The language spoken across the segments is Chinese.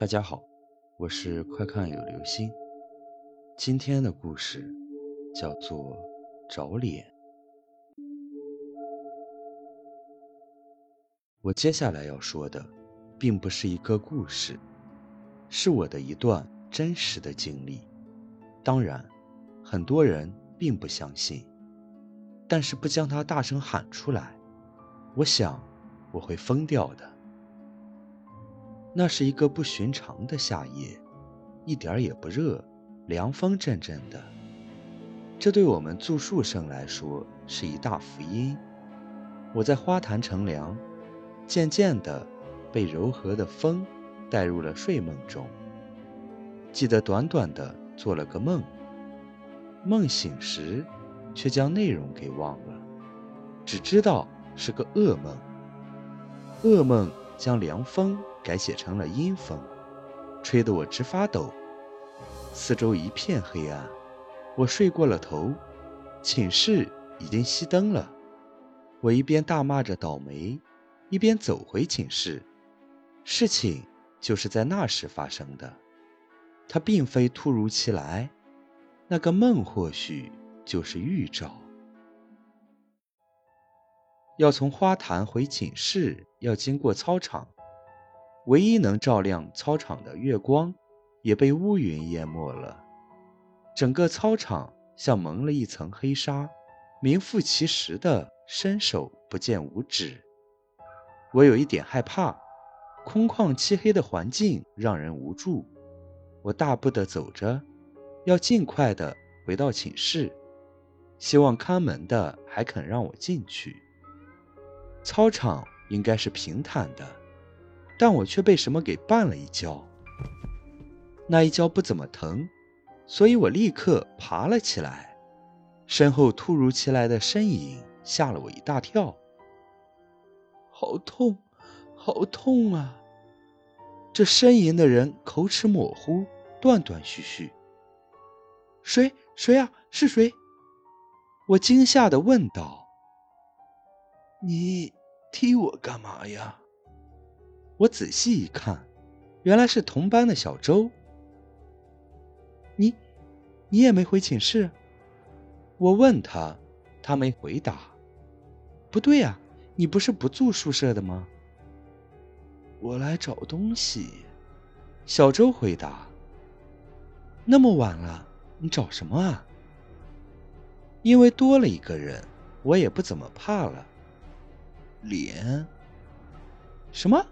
大家好，我是快看有流星。今天的故事叫做《找脸》。我接下来要说的，并不是一个故事，是我的一段真实的经历。当然，很多人并不相信，但是不将它大声喊出来，我想我会疯掉的。那是一个不寻常的夏夜，一点也不热，凉风阵阵的。这对我们住宿生来说是一大福音。我在花坛乘凉，渐渐地被柔和的风带入了睡梦中。记得短短的做了个梦，梦醒时却将内容给忘了，只知道是个噩梦。噩梦将凉风。改写成了阴风，吹得我直发抖。四周一片黑暗，我睡过了头，寝室已经熄灯了。我一边大骂着倒霉，一边走回寝室。事情就是在那时发生的，它并非突如其来，那个梦或许就是预兆。要从花坛回寝室，要经过操场。唯一能照亮操场的月光，也被乌云淹没了。整个操场像蒙了一层黑纱，名副其实的伸手不见五指。我有一点害怕，空旷漆黑的环境让人无助。我大步地走着，要尽快地回到寝室，希望看门的还肯让我进去。操场应该是平坦的。但我却被什么给绊了一跤，那一跤不怎么疼，所以我立刻爬了起来。身后突如其来的身影吓了我一大跳，好痛，好痛啊！这呻吟的人口齿模糊，断断续续。谁？谁啊？是谁？我惊吓地问道：“你踢我干嘛呀？”我仔细一看，原来是同班的小周。你，你也没回寝室？我问他，他没回答。不对呀，你不是不住宿舍的吗？我来找东西。小周回答。那么晚了，你找什么啊？因为多了一个人，我也不怎么怕了。脸？什么？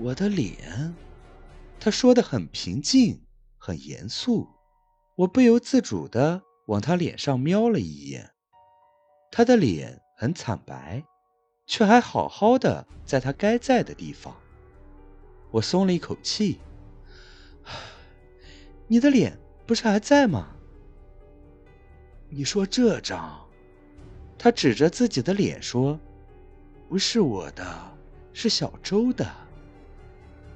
我的脸，他说的很平静，很严肃。我不由自主的往他脸上瞄了一眼，他的脸很惨白，却还好好的在他该在的地方。我松了一口气。你的脸不是还在吗？你说这张？他指着自己的脸说：“不是我的，是小周的。”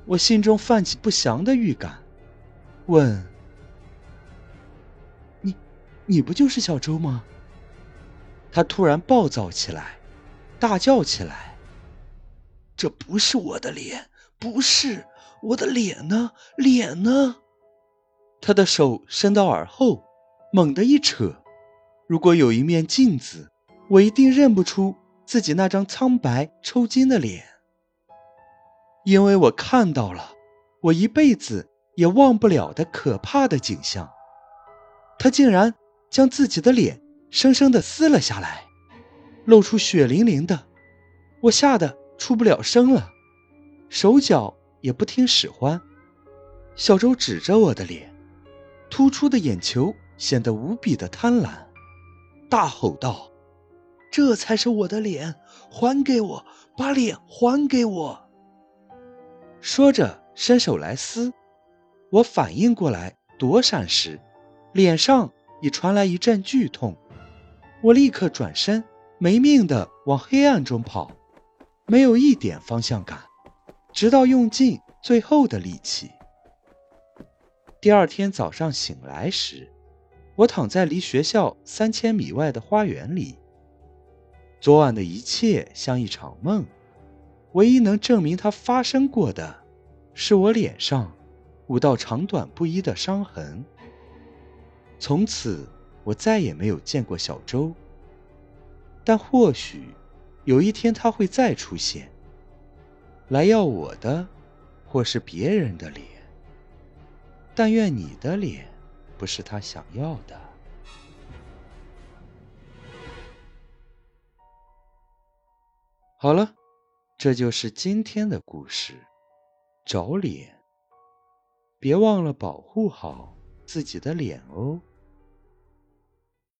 我心中泛起不祥的预感，问：“你，你不就是小周吗？”他突然暴躁起来，大叫起来：“这不是我的脸，不是我的脸呢，脸呢？”他的手伸到耳后，猛地一扯。如果有一面镜子，我一定认不出自己那张苍白抽筋的脸。因为我看到了我一辈子也忘不了的可怕的景象，他竟然将自己的脸生生的撕了下来，露出血淋淋的，我吓得出不了声了，手脚也不听使唤。小周指着我的脸，突出的眼球显得无比的贪婪，大吼道：“这才是我的脸，还给我，把脸还给我！”说着，伸手来撕。我反应过来躲闪时，脸上已传来一阵剧痛。我立刻转身，没命的往黑暗中跑，没有一点方向感，直到用尽最后的力气。第二天早上醒来时，我躺在离学校三千米外的花园里。昨晚的一切像一场梦。唯一能证明它发生过的，是我脸上五道长短不一的伤痕。从此，我再也没有见过小周。但或许有一天他会再出现，来要我的，或是别人的脸。但愿你的脸不是他想要的。好了，这就是今天的故事。找脸，别忘了保护好自己的脸哦。